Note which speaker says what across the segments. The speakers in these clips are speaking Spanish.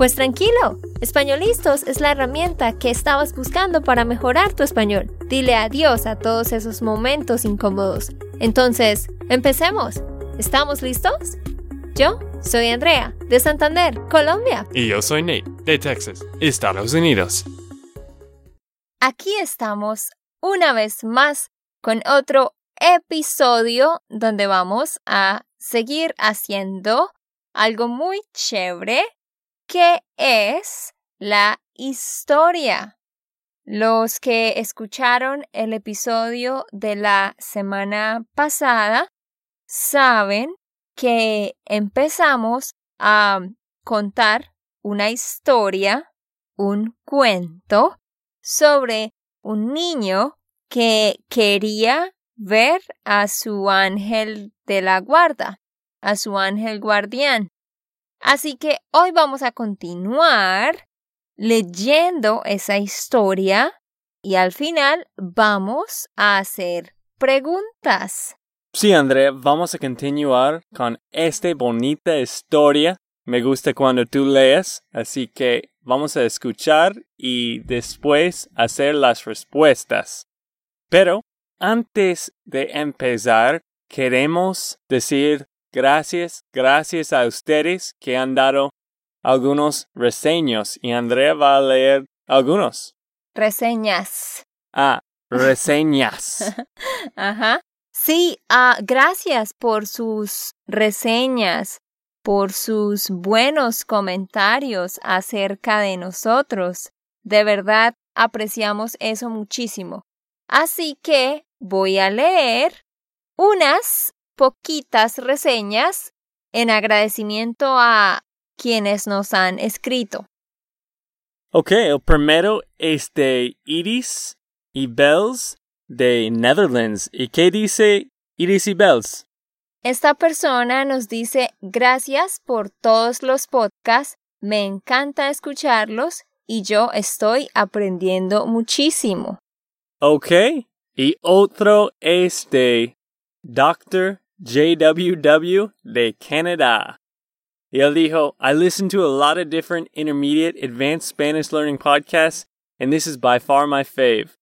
Speaker 1: Pues tranquilo, Españolistos es la herramienta que estabas buscando para mejorar tu español. Dile adiós a todos esos momentos incómodos. Entonces, empecemos. ¿Estamos listos? Yo soy Andrea, de Santander, Colombia.
Speaker 2: Y yo soy Nate, de Texas, Estados Unidos.
Speaker 1: Aquí estamos una vez más con otro episodio donde vamos a seguir haciendo algo muy chévere que es la historia. Los que escucharon el episodio de la semana pasada saben que empezamos a contar una historia, un cuento sobre un niño que quería ver a su ángel de la guarda, a su ángel guardián. Así que hoy vamos a continuar leyendo esa historia y al final vamos a hacer preguntas.
Speaker 3: Sí, Andrea, vamos a continuar con esta bonita historia. Me gusta cuando tú lees, así que vamos a escuchar y después hacer las respuestas. Pero antes de empezar, queremos decir Gracias, gracias a ustedes que han dado algunos reseños y Andrea va a leer algunos.
Speaker 1: Reseñas.
Speaker 3: Ah, reseñas.
Speaker 1: Ajá. Sí, ah, gracias por sus reseñas, por sus buenos comentarios acerca de nosotros. De verdad apreciamos eso muchísimo. Así que voy a leer unas poquitas reseñas en agradecimiento a quienes nos han escrito.
Speaker 3: Ok, el primero es de Iris y Bells de Netherlands. ¿Y qué dice Iris y Bells?
Speaker 1: Esta persona nos dice gracias por todos los podcasts, me encanta escucharlos y yo estoy aprendiendo muchísimo.
Speaker 3: Ok, y otro es de Dr. JWW de Canada. Y él dijo, I listen to a lot of different intermediate advanced Spanish learning podcasts, and this is by far my fave.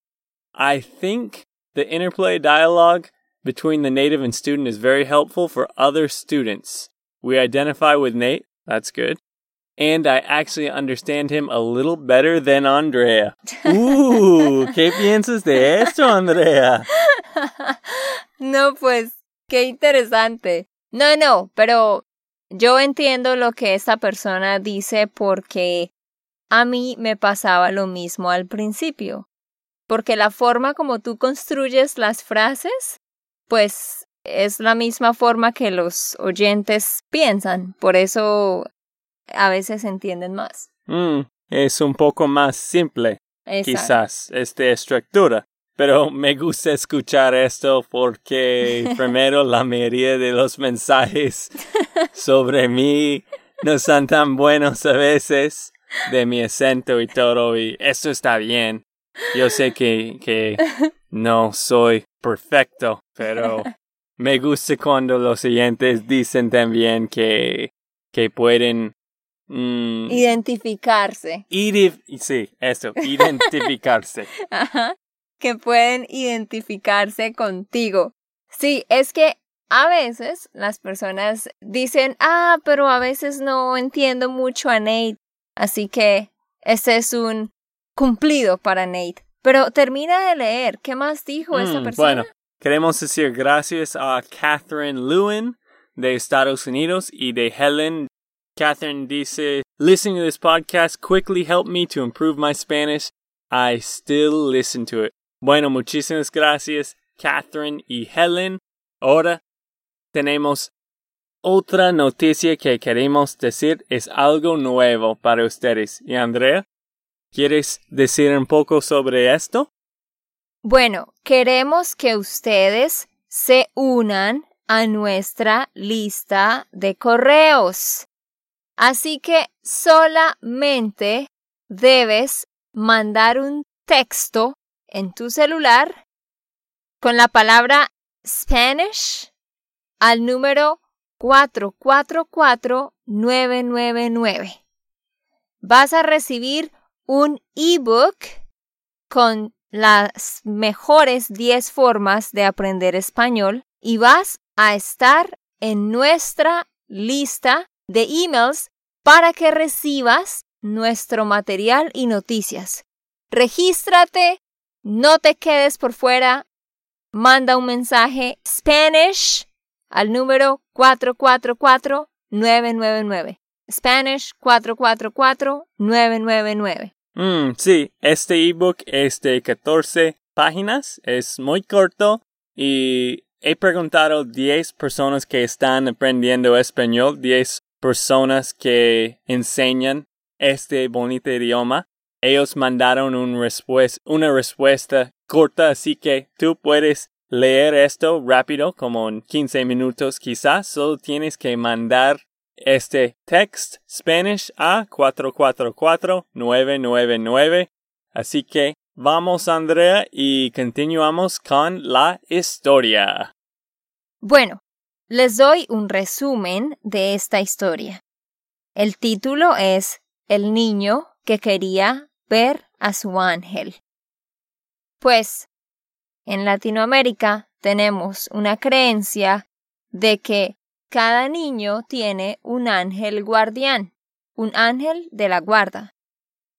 Speaker 3: I think the interplay dialogue between the native and student is very helpful for other students. We identify with Nate, that's good. And I actually understand him a little better than Andrea. Ooh, ¿qué piensas de esto, Andrea?
Speaker 1: no, pues Qué interesante. No, no, pero yo entiendo lo que esta persona dice porque a mí me pasaba lo mismo al principio. Porque la forma como tú construyes las frases, pues es la misma forma que los oyentes piensan. Por eso a veces entienden más.
Speaker 3: Mm, es un poco más simple, quizás, esta estructura. Pero me gusta escuchar esto porque primero la mayoría de los mensajes sobre mí no son tan buenos a veces de mi acento y todo y eso está bien. Yo sé que, que no soy perfecto, pero me gusta cuando los oyentes dicen también que, que pueden
Speaker 1: mm, identificarse.
Speaker 3: sí, eso, identificarse.
Speaker 1: Ajá que pueden identificarse contigo. Sí, es que a veces las personas dicen, ah, pero a veces no entiendo mucho a Nate, así que ese es un cumplido para Nate. Pero termina de leer, ¿qué más dijo esa mm, persona?
Speaker 3: Bueno, queremos decir gracias a Catherine Lewin de Estados Unidos y de Helen. Catherine dice, listening to this podcast quickly helped me to improve my Spanish. I still listen to it. Bueno, muchísimas gracias, Catherine y Helen. Ahora tenemos otra noticia que queremos decir. Es algo nuevo para ustedes. Y Andrea, ¿quieres decir un poco sobre esto?
Speaker 1: Bueno, queremos que ustedes se unan a nuestra lista de correos. Así que solamente debes mandar un texto en tu celular con la palabra Spanish al número 444999. Vas a recibir un ebook con las mejores 10 formas de aprender español y vas a estar en nuestra lista de emails para que recibas nuestro material y noticias. Regístrate, no te quedes por fuera, manda un mensaje Spanish al número 444-999. Spanish 444-999.
Speaker 3: Mm, sí, este ebook es de 14 páginas, es muy corto y he preguntado 10 personas que están aprendiendo español, 10 personas que enseñan este bonito idioma. Ellos mandaron un una respuesta corta, así que tú puedes leer esto rápido, como en 15 minutos quizás. Solo tienes que mandar este text Spanish a 444-999. Así que vamos, Andrea, y continuamos con la historia.
Speaker 1: Bueno, les doy un resumen de esta historia. El título es El niño que quería ver a su ángel. Pues, en Latinoamérica tenemos una creencia de que cada niño tiene un ángel guardián, un ángel de la guarda.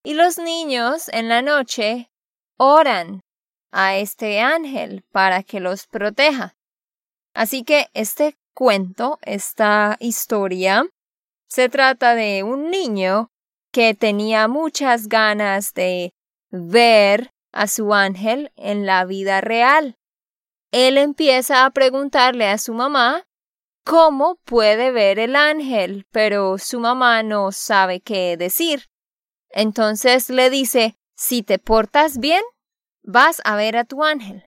Speaker 1: Y los niños en la noche oran a este ángel para que los proteja. Así que este cuento, esta historia, se trata de un niño que tenía muchas ganas de ver a su ángel en la vida real. Él empieza a preguntarle a su mamá cómo puede ver el ángel, pero su mamá no sabe qué decir. Entonces le dice, si te portas bien, vas a ver a tu ángel.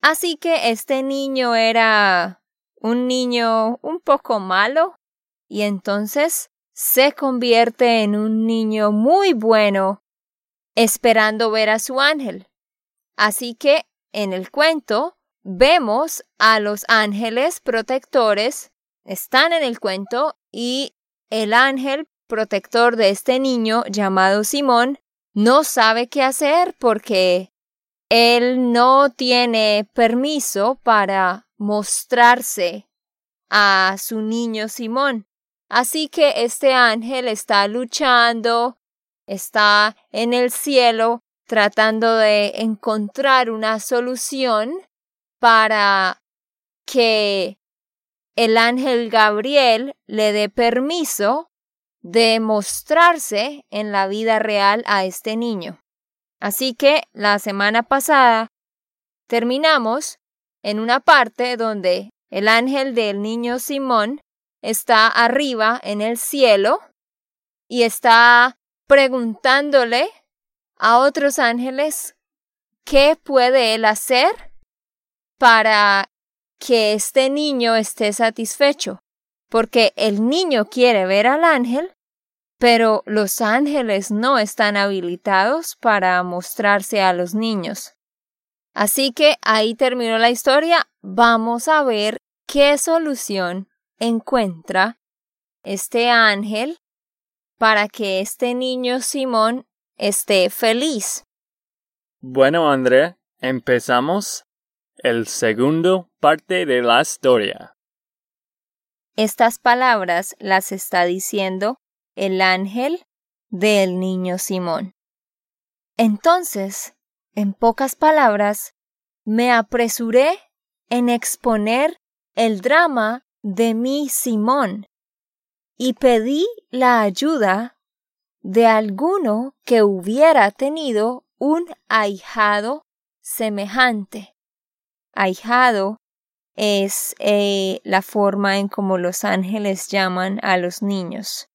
Speaker 1: Así que este niño era un niño un poco malo y entonces se convierte en un niño muy bueno esperando ver a su ángel. Así que en el cuento vemos a los ángeles protectores, están en el cuento y el ángel protector de este niño llamado Simón no sabe qué hacer porque él no tiene permiso para mostrarse a su niño Simón. Así que este ángel está luchando, está en el cielo tratando de encontrar una solución para que el ángel Gabriel le dé permiso de mostrarse en la vida real a este niño. Así que la semana pasada terminamos en una parte donde el ángel del niño Simón está arriba en el cielo y está preguntándole a otros ángeles qué puede él hacer para que este niño esté satisfecho, porque el niño quiere ver al ángel, pero los ángeles no están habilitados para mostrarse a los niños. Así que ahí terminó la historia. Vamos a ver qué solución encuentra este ángel para que este niño Simón esté feliz.
Speaker 3: Bueno, Andrea, empezamos el segundo parte de la historia.
Speaker 1: Estas palabras las está diciendo el ángel del niño Simón. Entonces, en pocas palabras, me apresuré en exponer el drama de mi Simón y pedí la ayuda de alguno que hubiera tenido un ahijado semejante. Ahijado es eh, la forma en como los ángeles llaman a los niños.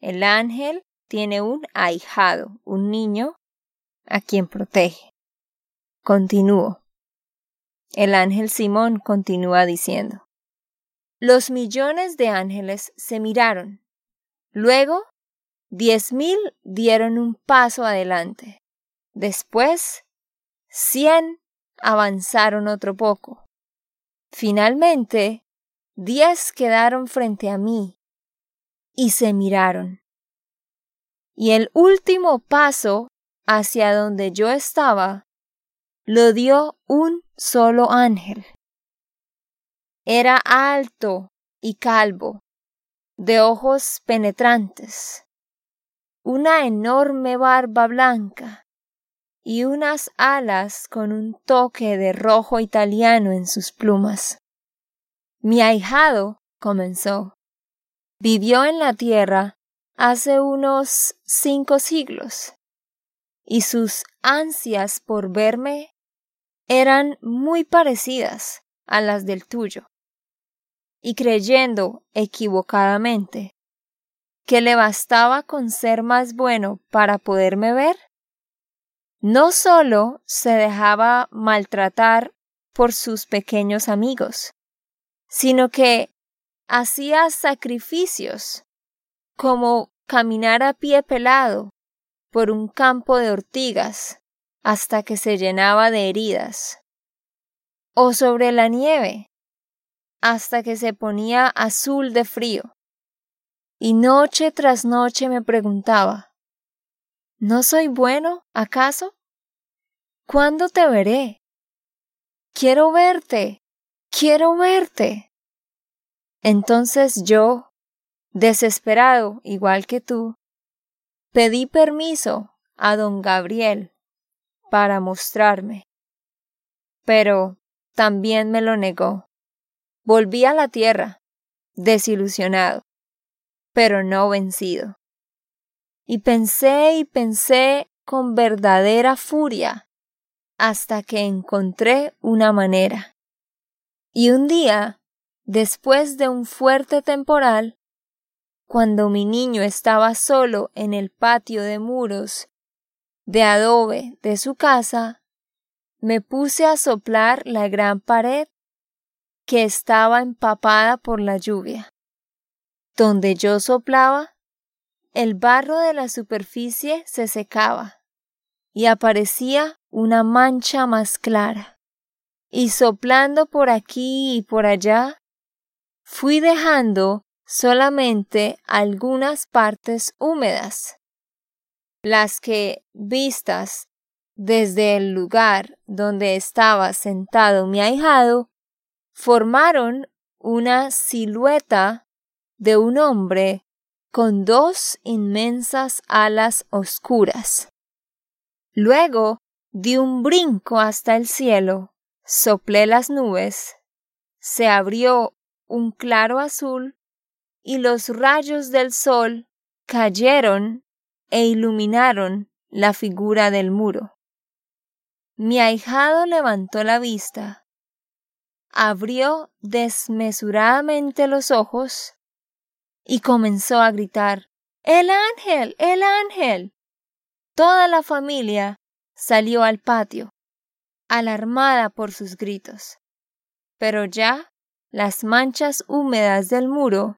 Speaker 1: El ángel tiene un ahijado, un niño a quien protege. Continúo. El ángel Simón continúa diciendo. Los millones de ángeles se miraron. Luego, diez mil dieron un paso adelante. Después, cien avanzaron otro poco. Finalmente, diez quedaron frente a mí y se miraron. Y el último paso hacia donde yo estaba lo dio un solo ángel. Era alto y calvo, de ojos penetrantes, una enorme barba blanca y unas alas con un toque de rojo italiano en sus plumas. Mi ahijado comenzó. Vivió en la tierra hace unos cinco siglos, y sus ansias por verme eran muy parecidas a las del tuyo. Y creyendo equivocadamente. Que le bastaba con ser más bueno para poderme ver, no sólo se dejaba maltratar por sus pequeños amigos, sino que hacía sacrificios como caminar a pie pelado por un campo de ortigas hasta que se llenaba de heridas, o sobre la nieve hasta que se ponía azul de frío. Y noche tras noche me preguntaba ¿No soy bueno, acaso? ¿Cuándo te veré? Quiero verte, quiero verte. Entonces yo, desesperado igual que tú, pedí permiso a don Gabriel para mostrarme. Pero también me lo negó. Volví a la tierra, desilusionado, pero no vencido y pensé y pensé con verdadera furia hasta que encontré una manera. Y un día, después de un fuerte temporal, cuando mi niño estaba solo en el patio de muros de adobe de su casa, me puse a soplar la gran pared que estaba empapada por la lluvia. Donde yo soplaba, el barro de la superficie se secaba y aparecía una mancha más clara. Y soplando por aquí y por allá, fui dejando solamente algunas partes húmedas, las que, vistas desde el lugar donde estaba sentado mi ahijado, formaron una silueta de un hombre con dos inmensas alas oscuras. Luego di un brinco hasta el cielo, soplé las nubes, se abrió un claro azul y los rayos del sol cayeron e iluminaron la figura del muro. Mi ahijado levantó la vista, abrió desmesuradamente los ojos y comenzó a gritar El ángel. El ángel. Toda la familia salió al patio, alarmada por sus gritos. Pero ya las manchas húmedas del muro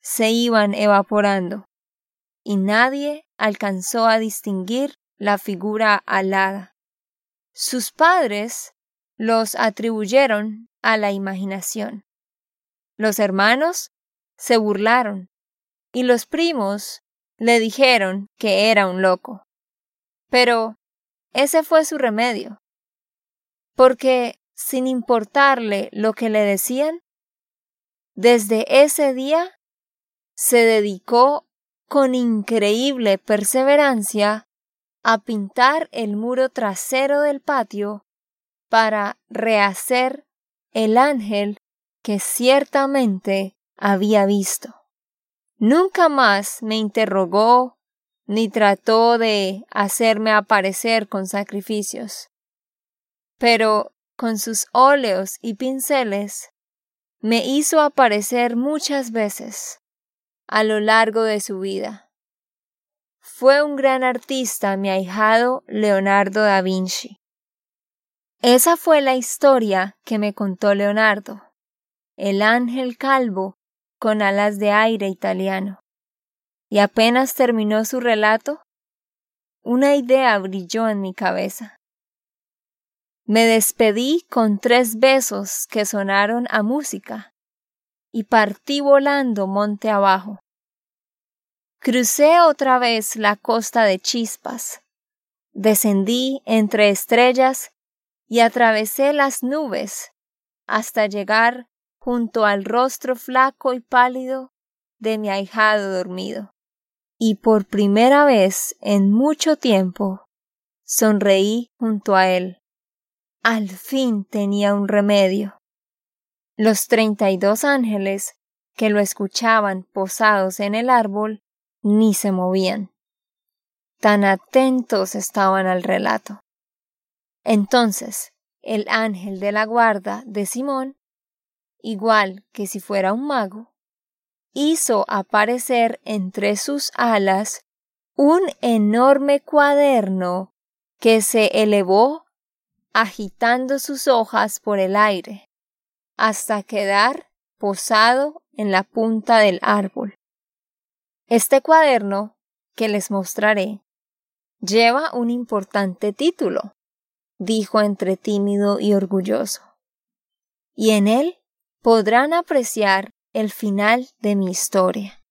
Speaker 1: se iban evaporando, y nadie alcanzó a distinguir la figura alada. Sus padres los atribuyeron a la imaginación. Los hermanos se burlaron, y los primos le dijeron que era un loco. Pero ese fue su remedio, porque sin importarle lo que le decían, desde ese día se dedicó con increíble perseverancia a pintar el muro trasero del patio para rehacer el ángel que ciertamente había visto. Nunca más me interrogó ni trató de hacerme aparecer con sacrificios. Pero con sus óleos y pinceles me hizo aparecer muchas veces a lo largo de su vida. Fue un gran artista mi ahijado Leonardo da Vinci. Esa fue la historia que me contó Leonardo, el ángel calvo con alas de aire italiano. Y apenas terminó su relato, una idea brilló en mi cabeza. Me despedí con tres besos que sonaron a música y partí volando monte abajo. Crucé otra vez la costa de chispas, descendí entre estrellas y atravesé las nubes hasta llegar junto al rostro flaco y pálido de mi ahijado dormido. Y por primera vez en mucho tiempo sonreí junto a él. Al fin tenía un remedio. Los treinta y dos ángeles que lo escuchaban posados en el árbol ni se movían. Tan atentos estaban al relato. Entonces, el ángel de la guarda de Simón, igual que si fuera un mago, hizo aparecer entre sus alas un enorme cuaderno que se elevó agitando sus hojas por el aire, hasta quedar posado en la punta del árbol. Este cuaderno, que les mostraré, lleva un importante título, dijo entre tímido y orgulloso, y en él podrán apreciar el final de mi historia.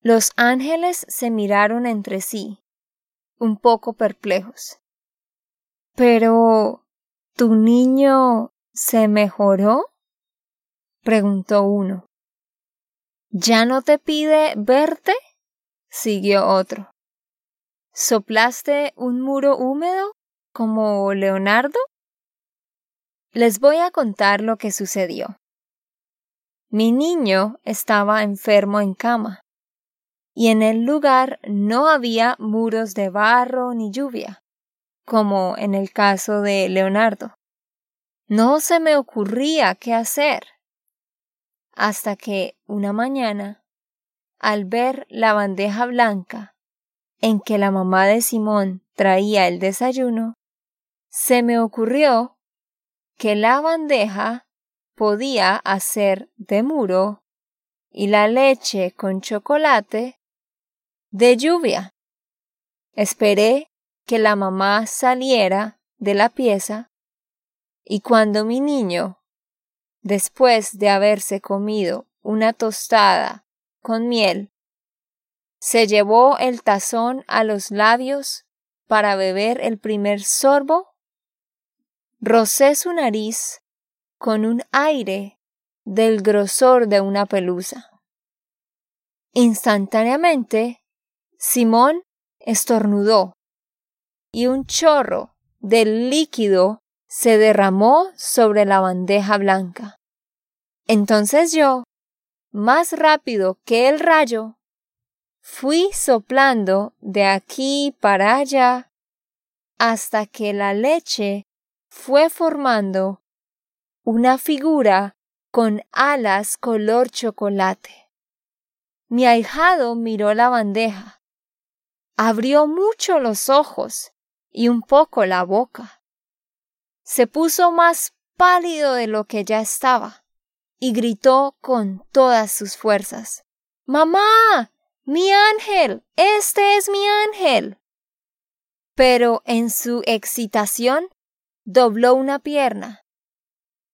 Speaker 1: Los ángeles se miraron entre sí, un poco perplejos. Pero. ¿Tu niño se mejoró? preguntó uno. ¿Ya no te pide verte? siguió otro. ¿Soplaste un muro húmedo como Leonardo? Les voy a contar lo que sucedió. Mi niño estaba enfermo en cama, y en el lugar no había muros de barro ni lluvia como en el caso de Leonardo. No se me ocurría qué hacer. Hasta que una mañana, al ver la bandeja blanca en que la mamá de Simón traía el desayuno, se me ocurrió que la bandeja podía hacer de muro y la leche con chocolate de lluvia. Esperé que la mamá saliera de la pieza y cuando mi niño, después de haberse comido una tostada con miel, se llevó el tazón a los labios para beber el primer sorbo, rocé su nariz con un aire del grosor de una pelusa. Instantáneamente, Simón estornudó y un chorro del líquido se derramó sobre la bandeja blanca. Entonces yo, más rápido que el rayo, fui soplando de aquí para allá hasta que la leche fue formando una figura con alas color chocolate. Mi ahijado miró la bandeja, abrió mucho los ojos y un poco la boca. Se puso más pálido de lo que ya estaba y gritó con todas sus fuerzas Mamá. Mi ángel. Este es mi ángel. Pero en su excitación dobló una pierna.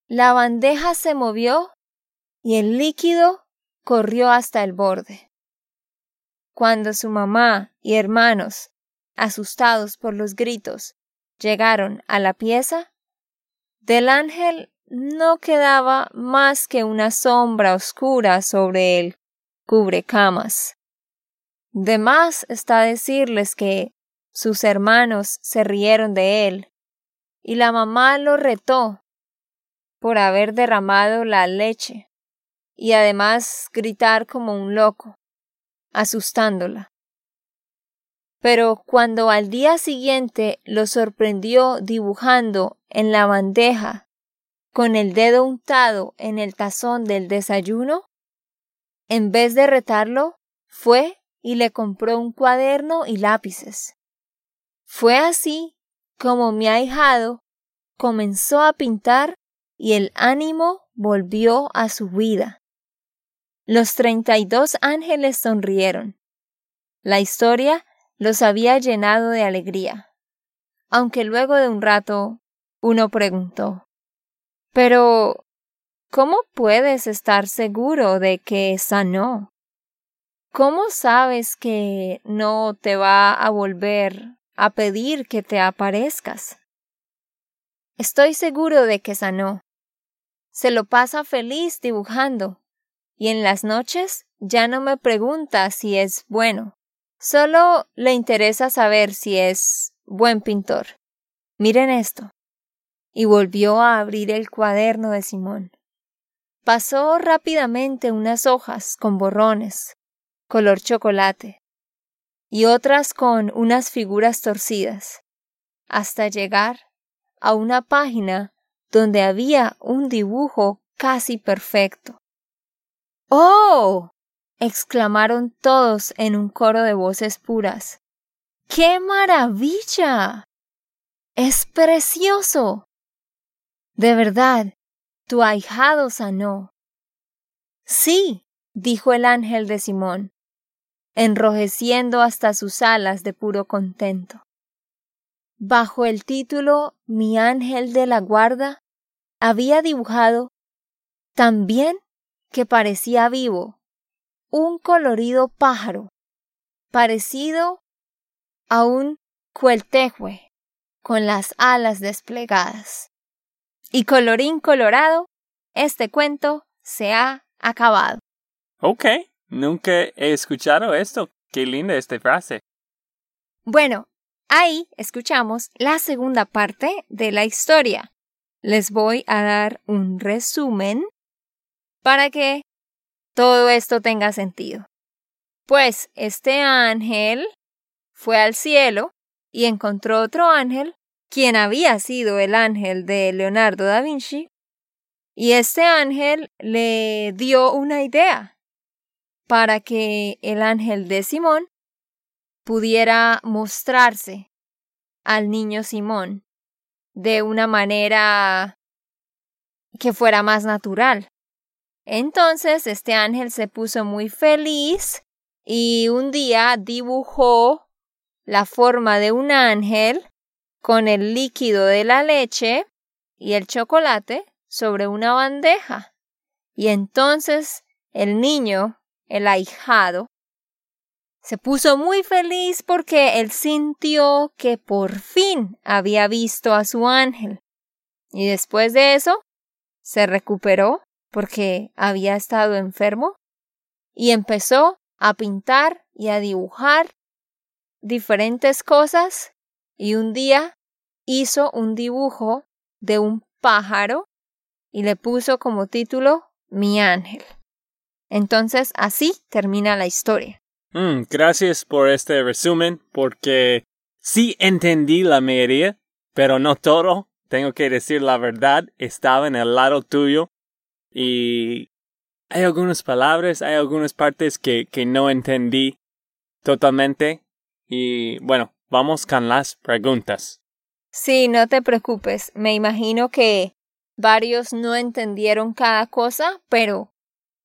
Speaker 1: La bandeja se movió y el líquido corrió hasta el borde. Cuando su mamá y hermanos asustados por los gritos, llegaron a la pieza, del ángel no quedaba más que una sombra oscura sobre el cubrecamas. De más está decirles que sus hermanos se rieron de él, y la mamá lo retó por haber derramado la leche, y además gritar como un loco, asustándola. Pero cuando al día siguiente lo sorprendió dibujando en la bandeja con el dedo untado en el tazón del desayuno, en vez de retarlo, fue y le compró un cuaderno y lápices. Fue así como mi ahijado comenzó a pintar y el ánimo volvió a su vida. Los treinta y dos ángeles sonrieron. La historia los había llenado de alegría, aunque luego de un rato uno preguntó Pero, ¿cómo puedes estar seguro de que sanó? ¿Cómo sabes que no te va a volver a pedir que te aparezcas? Estoy seguro de que sanó. Se lo pasa feliz dibujando, y en las noches ya no me pregunta si es bueno. Solo le interesa saber si es buen pintor. Miren esto. Y volvió a abrir el cuaderno de Simón. Pasó rápidamente unas hojas con borrones, color chocolate, y otras con unas figuras torcidas, hasta llegar a una página donde había un dibujo casi perfecto. ¡Oh! exclamaron todos en un coro de voces puras. ¡Qué maravilla! Es precioso. De verdad, tu ahijado sanó. Sí, dijo el ángel de Simón enrojeciendo hasta sus alas de puro contento. Bajo el título Mi ángel de la guarda, había dibujado, también que parecía vivo, un colorido pájaro, parecido a un cueltejue, con las alas desplegadas. Y colorín colorado, este cuento se ha acabado.
Speaker 3: Okay. Nunca he escuchado esto. Qué linda esta frase.
Speaker 1: Bueno, ahí escuchamos la segunda parte de la historia. Les voy a dar un resumen para que todo esto tenga sentido. Pues este ángel fue al cielo y encontró otro ángel, quien había sido el ángel de Leonardo da Vinci, y este ángel le dio una idea para que el ángel de Simón pudiera mostrarse al niño Simón de una manera que fuera más natural. Entonces este ángel se puso muy feliz y un día dibujó la forma de un ángel con el líquido de la leche y el chocolate sobre una bandeja. Y entonces el niño el ahijado, se puso muy feliz porque él sintió que por fin había visto a su ángel. Y después de eso, se recuperó porque había estado enfermo y empezó a pintar y a dibujar diferentes cosas y un día hizo un dibujo de un pájaro y le puso como título Mi ángel. Entonces, así termina la historia.
Speaker 3: Mm, gracias por este resumen, porque sí entendí la mayoría, pero no todo. Tengo que decir la verdad, estaba en el lado tuyo y hay algunas palabras, hay algunas partes que, que no entendí totalmente. Y bueno, vamos con las preguntas.
Speaker 1: Sí, no te preocupes. Me imagino que varios no entendieron cada cosa, pero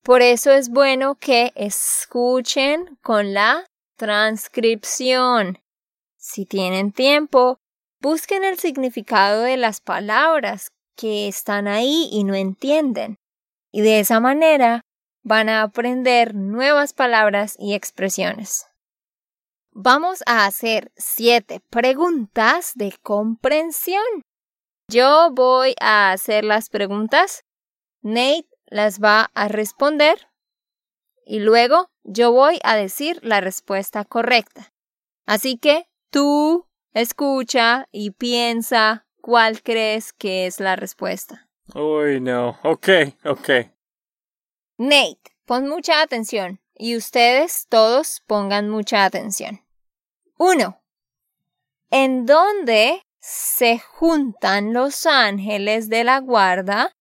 Speaker 1: por eso es bueno que escuchen con la transcripción. Si tienen tiempo, busquen el significado de las palabras que están ahí y no entienden. Y de esa manera van a aprender nuevas palabras y expresiones. Vamos a hacer siete preguntas de comprensión. Yo voy a hacer las preguntas. Nate las va a responder y luego yo voy a decir la respuesta correcta. Así que tú escucha y piensa cuál crees que es la respuesta.
Speaker 3: Uy, no. Ok, ok.
Speaker 1: Nate, pon mucha atención y ustedes todos pongan mucha atención. Uno. ¿En dónde se juntan los ángeles de la guarda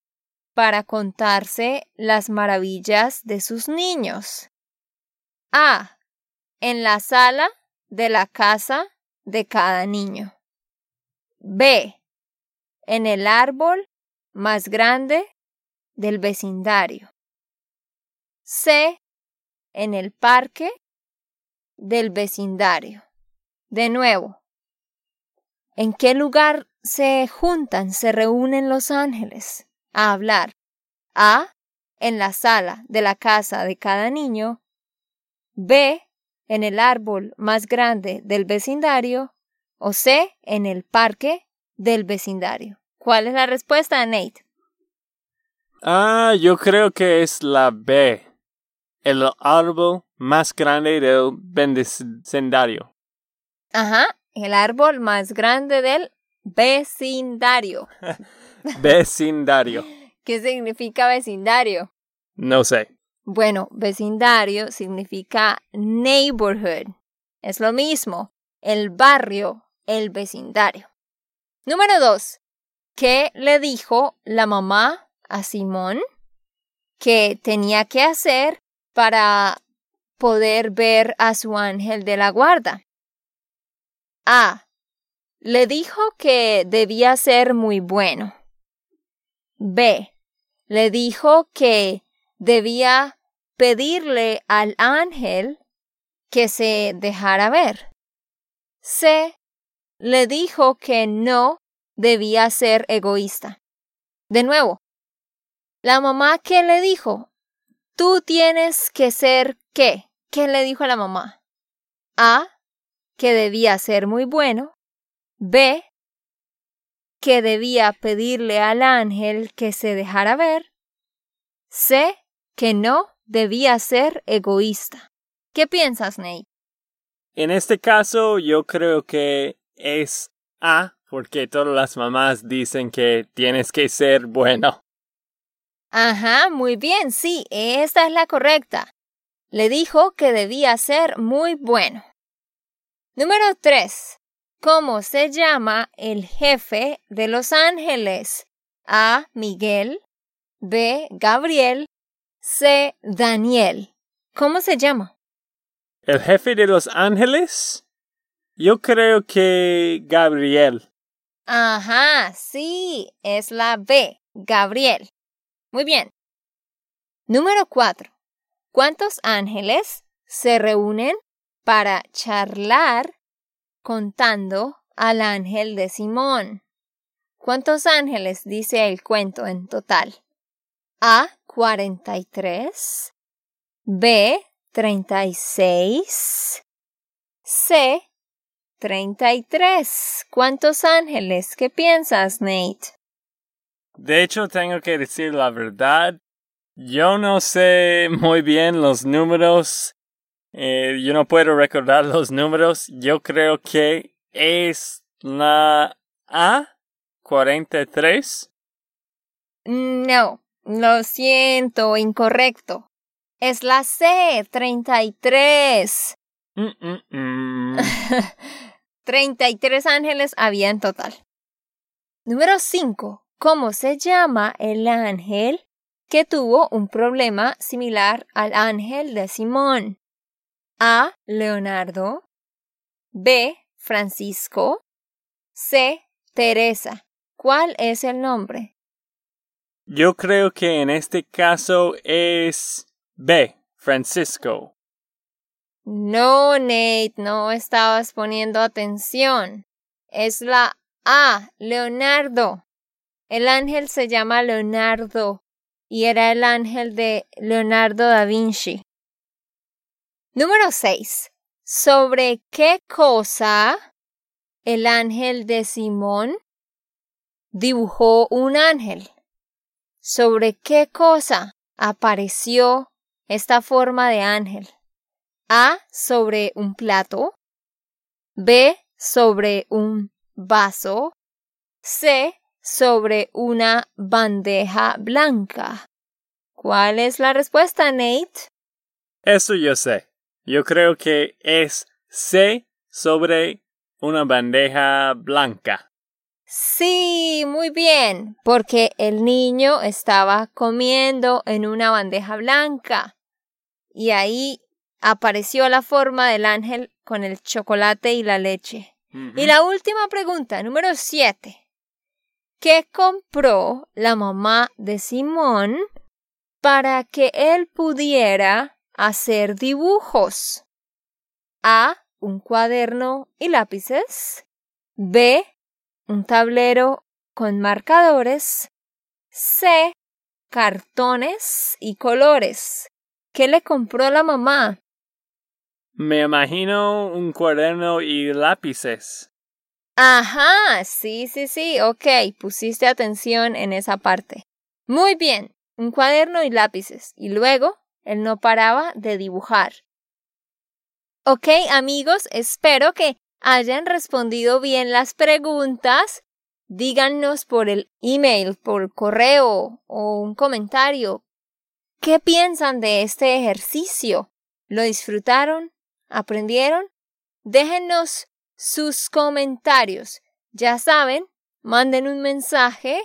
Speaker 1: para contarse las maravillas de sus niños. A. En la sala de la casa de cada niño. B. en el árbol más grande del vecindario. C. En el parque del vecindario. De nuevo, ¿en qué lugar se juntan, se reúnen los ángeles a hablar? A. En la sala de la casa de cada niño. B. En el árbol más grande del vecindario. O C. En el parque del vecindario. ¿Cuál es la respuesta, Nate?
Speaker 3: Ah, yo creo que es la B. El árbol más grande del vecindario.
Speaker 1: Ajá, el árbol más grande del vecindario.
Speaker 3: vecindario.
Speaker 1: ¿Qué significa vecindario?
Speaker 3: No sé.
Speaker 1: Bueno, vecindario significa neighborhood. Es lo mismo, el barrio, el vecindario. Número dos. ¿Qué le dijo la mamá a Simón que tenía que hacer para poder ver a su ángel de la guarda? A. Le dijo que debía ser muy bueno. B. Le dijo que debía pedirle al ángel que se dejara ver. C. Le dijo que no debía ser egoísta. De nuevo, la mamá ¿qué le dijo? Tú tienes que ser qué? ¿Qué le dijo a la mamá? A que debía ser muy bueno, B, que debía pedirle al ángel que se dejara ver, C, que no debía ser egoísta. ¿Qué piensas, Nate?
Speaker 3: En este caso, yo creo que es A, porque todas las mamás dicen que tienes que ser bueno.
Speaker 1: Ajá, muy bien, sí, esta es la correcta. Le dijo que debía ser muy bueno. Número 3. ¿Cómo se llama el jefe de los ángeles? A. Miguel. B. Gabriel. C. Daniel. ¿Cómo se llama?
Speaker 3: ¿El jefe de los ángeles? Yo creo que Gabriel.
Speaker 1: Ajá, sí, es la B. Gabriel. Muy bien. Número 4. ¿Cuántos ángeles se reúnen para charlar contando al ángel de Simón. ¿Cuántos ángeles dice el cuento en total? A. 43. B. 36. C. 33. ¿Cuántos ángeles? ¿Qué piensas, Nate?
Speaker 3: De hecho, tengo que decir la verdad. Yo no sé muy bien los números eh, yo no puedo recordar los números. Yo creo que es la A 43.
Speaker 1: No, lo siento, incorrecto. Es la C 33.
Speaker 3: Mm, mm, mm.
Speaker 1: 33 ángeles había en total. Número 5. ¿Cómo se llama el ángel que tuvo un problema similar al ángel de Simón? A. Leonardo. B. Francisco. C. Teresa. ¿Cuál es el nombre?
Speaker 3: Yo creo que en este caso es B. Francisco.
Speaker 1: No, Nate, no estabas poniendo atención. Es la A. Leonardo. El ángel se llama Leonardo y era el ángel de Leonardo da Vinci. Número 6. ¿Sobre qué cosa el ángel de Simón dibujó un ángel? ¿Sobre qué cosa apareció esta forma de ángel? A. Sobre un plato. B. Sobre un vaso. C. Sobre una bandeja blanca. ¿Cuál es la respuesta, Nate?
Speaker 3: Eso yo sé. Yo creo que es C sobre una bandeja blanca.
Speaker 1: Sí, muy bien, porque el niño estaba comiendo en una bandeja blanca y ahí apareció la forma del ángel con el chocolate y la leche. Y la última pregunta, número siete. ¿Qué compró la mamá de Simón para que él pudiera hacer dibujos? A. Un cuaderno y lápices. B. Un tablero con marcadores. C. Cartones y colores. ¿Qué le compró la mamá?
Speaker 3: Me imagino un cuaderno y lápices.
Speaker 1: Ajá, sí, sí, sí, ok, pusiste atención en esa parte. Muy bien, un cuaderno y lápices. Y luego, él no paraba de dibujar. Ok, amigos, espero que hayan respondido bien las preguntas. Díganos por el email, por correo o un comentario. ¿Qué piensan de este ejercicio? ¿Lo disfrutaron? ¿Aprendieron? Déjenos sus comentarios. Ya saben, manden un mensaje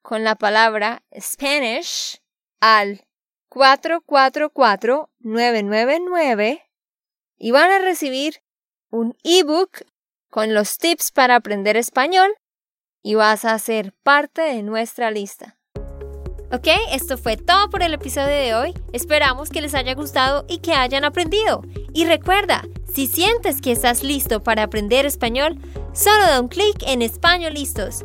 Speaker 1: con la palabra Spanish al 444-999 y van a recibir un ebook con los tips para aprender español y vas a ser parte de nuestra lista. Ok, esto fue todo por el episodio de hoy. Esperamos que les haya gustado y que hayan aprendido. Y recuerda, si sientes que estás listo para aprender español, solo da un clic en Español Listos.